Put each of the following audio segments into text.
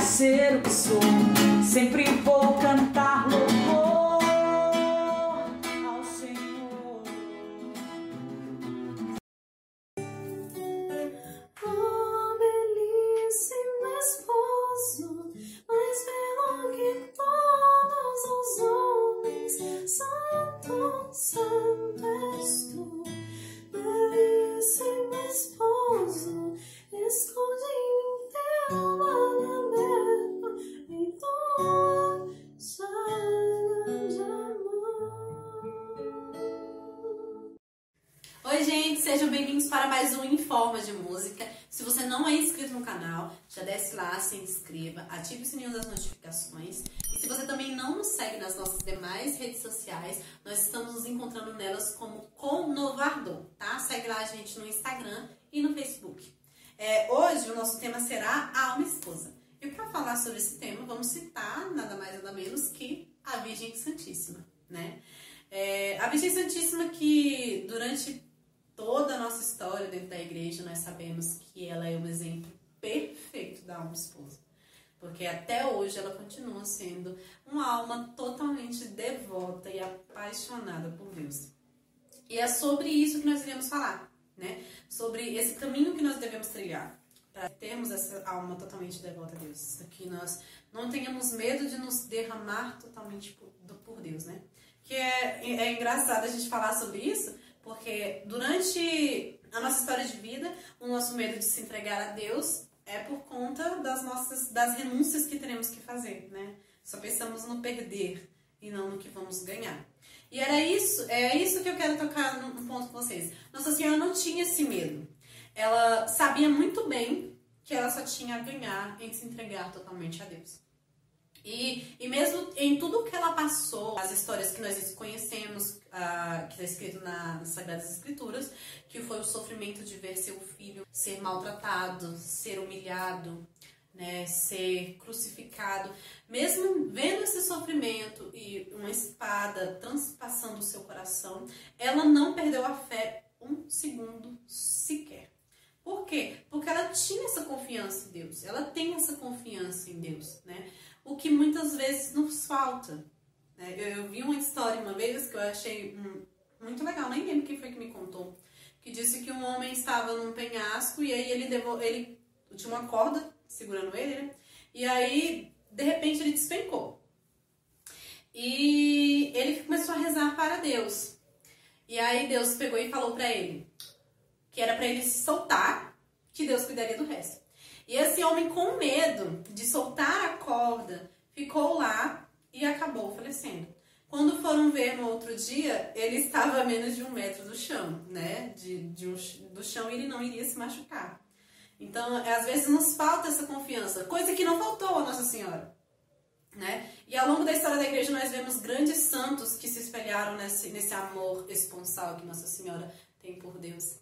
ser o que sou. De Música. Se você não é inscrito no canal, já desce lá, se inscreva, ative o sininho das notificações. E se você também não nos segue nas nossas demais redes sociais, nós estamos nos encontrando nelas como Conovardor, tá? Segue lá a gente no Instagram e no Facebook. É, hoje o nosso tema será a alma esposa. E para falar sobre esse tema, vamos citar nada mais nada menos que a Virgem Santíssima, né? É, a Virgem Santíssima que durante toda a nossa história dentro da igreja nós sabemos que ela é um exemplo perfeito da alma esposa. Porque até hoje ela continua sendo uma alma totalmente devota e apaixonada por Deus. E é sobre isso que nós iremos falar, né? Sobre esse caminho que nós devemos trilhar para termos essa alma totalmente devota a Deus. Que nós não tenhamos medo de nos derramar totalmente por, por Deus, né? Que é, é engraçado a gente falar sobre isso, porque durante a nossa história de vida, o nosso medo de se entregar a Deus é por conta das nossas das renúncias que teremos que fazer, né? Só pensamos no perder e não no que vamos ganhar. E era isso, é isso que eu quero tocar num ponto com vocês. Nossa Senhora não tinha esse medo. Ela sabia muito bem que ela só tinha a ganhar em se entregar totalmente a Deus. E, e mesmo em tudo que ela passou, as histórias que nós conhecemos, ah, que está escrito na- nas Sagradas Escrituras, que foi o sofrimento de ver seu filho ser maltratado, ser humilhado, né, ser crucificado, mesmo vendo esse sofrimento e uma espada transpassando o seu coração, ela não perdeu a fé um segundo sequer. Por quê? Porque ela tinha essa confiança em Deus, ela tem essa confiança em Deus, né? O que muitas vezes nos falta. né? Eu, eu vi uma história uma vez que eu achei hum, muito legal, nem lembro quem foi que me contou, que disse que um homem estava num penhasco e aí ele, devo, ele tinha uma corda segurando ele, né? E aí, de repente, ele despencou. E ele começou a rezar para Deus. E aí Deus pegou e falou para ele que era para ele se soltar, que Deus cuidaria do resto. E esse homem, com medo de soltar a corda, ficou lá e acabou falecendo. Quando foram ver no outro dia, ele estava a menos de um metro do chão, né? De, de um do chão ele não iria se machucar. Então, às vezes nos falta essa confiança, coisa que não faltou a Nossa Senhora. Né? E ao longo da história da igreja nós vemos grandes santos que se espelharam nesse, nesse amor esponsal que Nossa Senhora tem por Deus.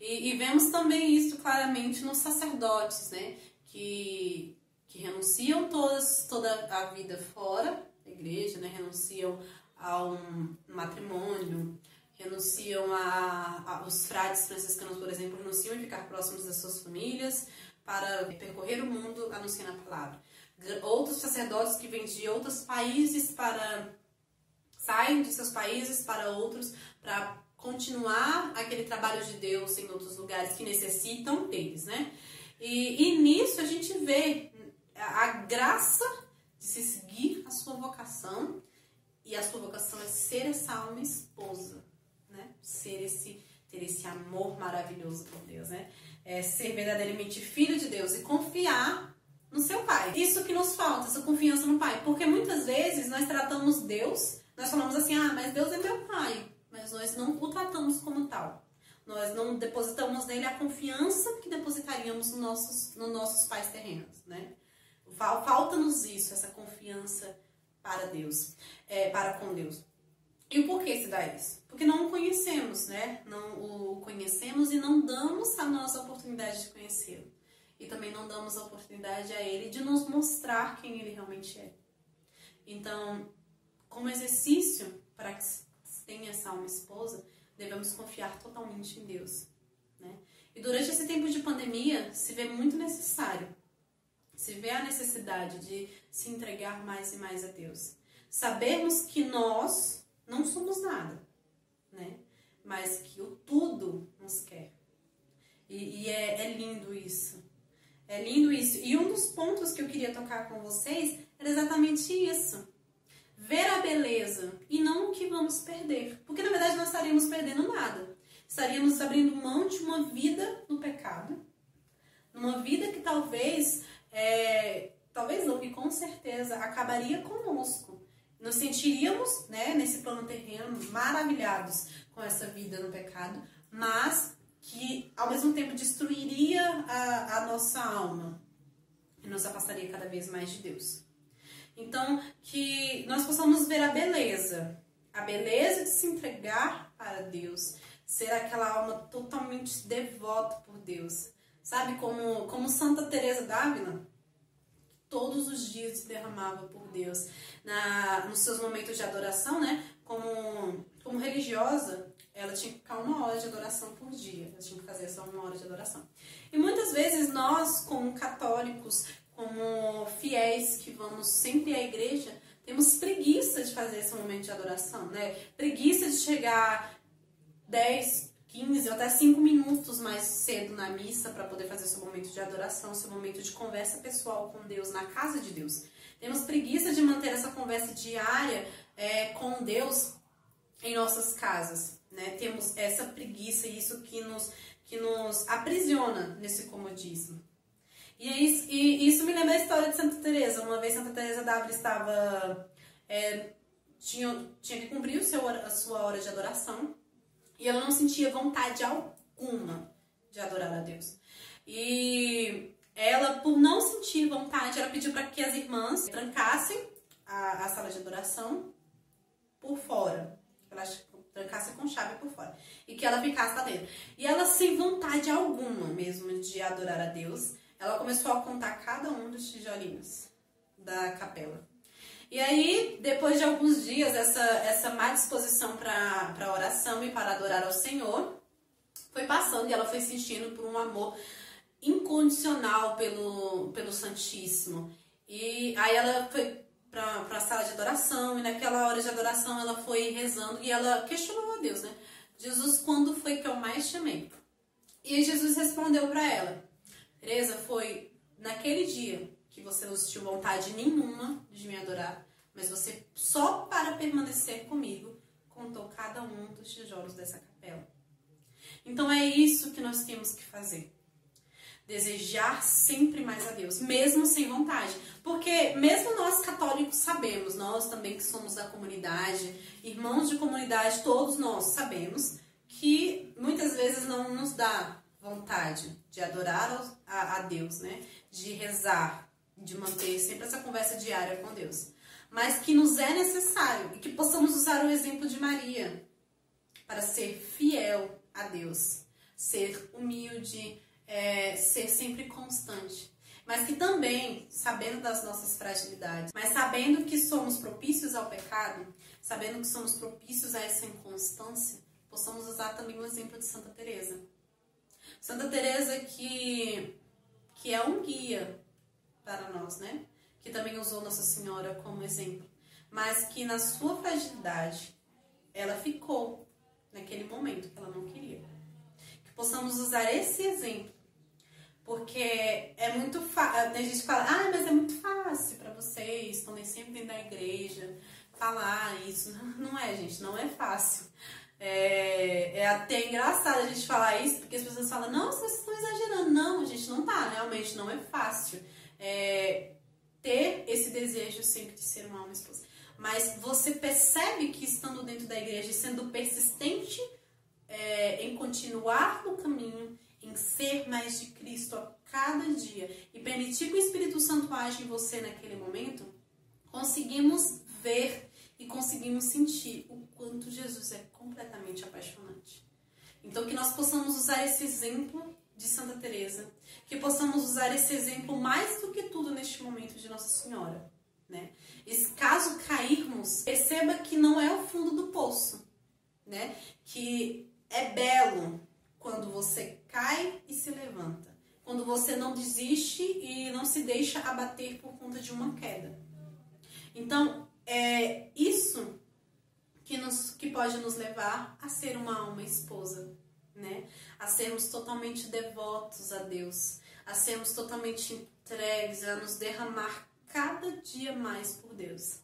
E, e vemos também isso claramente nos sacerdotes, né? Que, que renunciam todas, toda a vida fora da igreja, né? Renunciam a um matrimônio, renunciam a, a- os frades franciscanos, por exemplo, renunciam a ficar próximos das suas famílias para percorrer o mundo anunciando a palavra. Outros sacerdotes que vêm de outros países para saem de seus países para outros para continuar aquele trabalho de Deus em outros lugares que necessitam deles, né? E, e nisso a gente vê a, graça de se seguir a sua vocação e a sua vocação é ser essa alma esposa, né? Ser esse ter esse amor maravilhoso por Deus, né? É ser verdadeiramente filho de Deus e confiar no seu pai. Isso que nos falta, essa confiança no pai, porque muitas vezes nós tratamos Deus, nós falamos assim: "Ah, mas Deus é meu pai", mas nós não o tratamos como tal. Nós não depositamos nele a confiança que depositaríamos nos nossos, nos nossos pais terrenos, né? Fal- Falta-nos isso, essa confiança para Deus, é, para com Deus. E o porquê se dá isso? Porque não o conhecemos, né? Não o conhecemos e não damos a nossa oportunidade de conhecê-lo. E também não damos a oportunidade a ele de nos mostrar quem ele realmente é. Então, como exercício para que tenha essa alma esposa, devemos confiar totalmente em Deus, né? E durante esse tempo de pandemia, se vê muito necessário se vê a necessidade de se entregar mais e mais a Deus. Sabermos que nós não somos nada, né? Mas que o tudo nos quer. E, e é, é lindo isso. É lindo isso. E um dos pontos que eu queria tocar com vocês era exatamente isso. Ver a beleza e não o que vamos perder. Porque na verdade nós estaríamos perdendo nada. Estaríamos abrindo mão de uma vida no pecado. Uma vida que talvez, é, talvez não, que com certeza acabaria conosco. Nos sentiríamos, né, nesse plano terreno, maravilhados com essa vida no pecado, mas que ao mesmo tempo destruiria a, a nossa alma e nos afastaria cada vez mais de Deus. Então, que nós possamos ver a beleza, a beleza de se entregar para Deus, ser aquela alma totalmente devota por Deus. Sabe, como, como Santa Teresa d'Ávila, todos os dias se derramava por Deus. Na, nos seus momentos de adoração, né? Como, como religiosa, ela tinha que ficar uma hora de adoração por dia. Ela tinha que fazer só uma hora de adoração. E muitas vezes nós, como católicos, fiéis que vamos sempre à igreja, temos preguiça de fazer esse momento de adoração, né? Preguiça de chegar 10, 15 ou até 5 minutos mais cedo na missa para poder fazer seu momento de adoração, seu momento de conversa pessoal com Deus, na casa de Deus. Temos preguiça de manter essa conversa diária é, com Deus em nossas casas né? Temos essa preguiça e isso que nos, que nos aprisiona nesse comodismo. E, é isso, e isso me lembra a história de Santa Teresa. Uma vez Santa Teresa d'Ávila estava é, tinha, tinha que cumprir o seu, a sua hora de adoração e ela não sentia vontade alguma de adorar a Deus. E ela, por não sentir vontade, ela pediu para que as irmãs trancassem a, a sala de adoração por fora. Ela trancasse com chave por fora. E que ela ficasse lá dentro. E ela, sem vontade alguma mesmo de adorar a Deus, ela começou a contar cada um dos tijolinhos da capela. E aí, depois de alguns dias, essa, essa má disposição para oração e para adorar ao Senhor foi passando e ela foi sentindo por um amor incondicional pelo, pelo Santíssimo. E aí ela foi para a sala de adoração e naquela hora de adoração ela foi rezando e ela questionou a Deus, né? Jesus, quando foi que eu mais chamei? E Jesus respondeu para ela: Teresa, foi naquele dia que você não sentiu vontade nenhuma de me adorar, mas você só para permanecer comigo contou cada um dos tijolos dessa capela. Então é isso que nós temos que fazer desejar sempre mais a Deus, mesmo sem vontade. Porque mesmo nós católicos sabemos, nós também que somos da comunidade, irmãos de comunidade, todos nós sabemos que muitas vezes não nos dá vontade de adorar a, Deus, né? De rezar, de manter sempre essa conversa diária com Deus. Mas que nos é necessário e que possamos usar o exemplo de Maria para ser fiel a Deus, ser humilde, é, ser sempre constante. Mas que também, sabendo das nossas fragilidades, mas sabendo que somos propícios ao pecado, sabendo que somos propícios a essa inconstância, possamos usar também o exemplo de Santa Teresa. Santa Teresa que que é um guia para nós, né? Que também usou Nossa Senhora como exemplo, mas que na sua fragilidade ela ficou naquele momento que ela não queria. Que possamos usar esse exemplo porque é muito fácil. A gente fala, ah, mas é muito fácil para vocês, estão sempre dentro da igreja, falar isso. Não, não é, gente, não é fácil. É, é, até engraçado a gente falar isso, porque as pessoas falam, não, vocês estão exagerando. Não, a gente não tá, realmente não é fácil. É, ter esse desejo sempre de ser uma alma esposa. Mas você percebe que estando dentro da igreja e sendo persistente é, em continuar no caminho, em ser mais de Cristo a cada dia e permitir que o Espírito Santo age em você naquele momento, conseguimos ver e conseguimos sentir o quanto Jesus é completamente apaixonante. Então que nós possamos usar esse exemplo de Santa Teresa, que possamos usar esse exemplo mais do que tudo neste momento de Nossa Senhora, né? E caso cairmos, perceba que não é o fundo do poço, né? Que é belo quando você cai e se levanta. Quando você não desiste e não se deixa abater por conta de uma queda. Então, é isso que, nos, que pode nos levar a ser uma alma esposa, né? A sermos totalmente devotos a Deus, a sermos totalmente entregues, a nos derramar cada dia mais por Deus.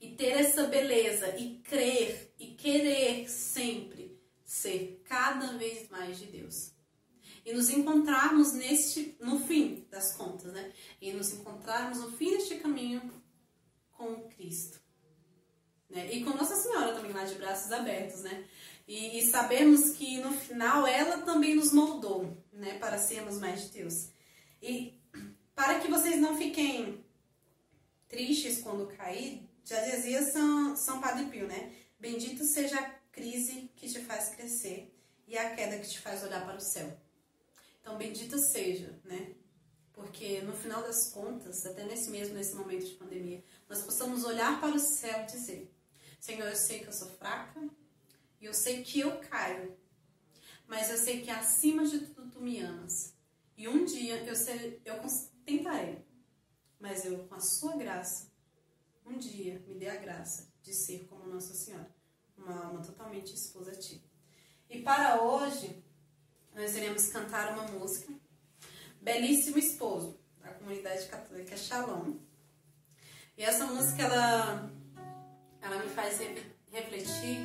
E ter essa beleza e crer e querer sempre ser cada vez mais de Deus. E nos encontrarmos neste, no fim das contas, né? E nos encontrarmos no fim deste caminho com Cristo. Né? E com Nossa Senhora também lá de braços abertos, né? E, e sabemos que no final ela também nos moldou, né? Para sermos mais de Deus. E para que vocês não fiquem tristes quando cair, já dizia São, São Padre Pio, né? Bendito seja a crise que te faz crescer e a queda que te faz olhar para o céu. Então, bendito seja, né? Porque no final das contas, até nesse mesmo, nesse momento de pandemia, nós possamos olhar para o céu e dizer: Senhor, eu sei que eu sou fraca e eu sei que eu caio, mas eu sei que acima de tudo tu me amas. E um dia eu, ser, eu tentarei, mas eu, com a sua graça, um dia me dê a graça de ser como Nossa Senhora, uma alma totalmente esposa a ti. E para hoje, nós iremos cantar uma música, Belíssimo Esposo, da comunidade católica Shalom. E essa música, ela, ela me faz refletir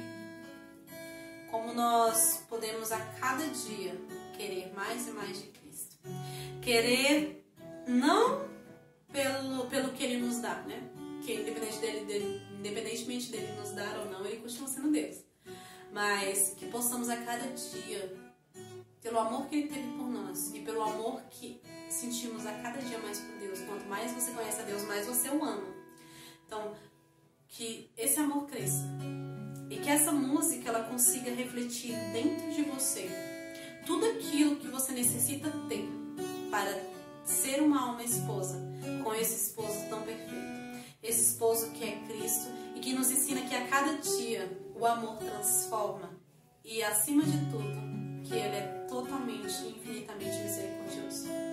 como nós podemos a cada dia querer mais e mais de Cristo. Querer não pelo, pelo que Ele nos dá, né? Que independente dele, dele, independentemente dele nos dar ou não, Ele continua sendo Deus. Mas que possamos a cada dia, pelo amor que Ele teve por nós e pelo amor que sentimos a cada dia mais por Deus, quanto mais você conhece a Deus, mais você o ama. Então, que esse amor cresça e que essa música ela consiga refletir dentro de você tudo aquilo que você necessita ter para ser uma alma esposa com esse esposo tão perfeito. Esse esposo que é Cristo e que nos ensina que a cada dia o amor transforma e, acima de tudo, que ele é totalmente infinitamente misericordioso.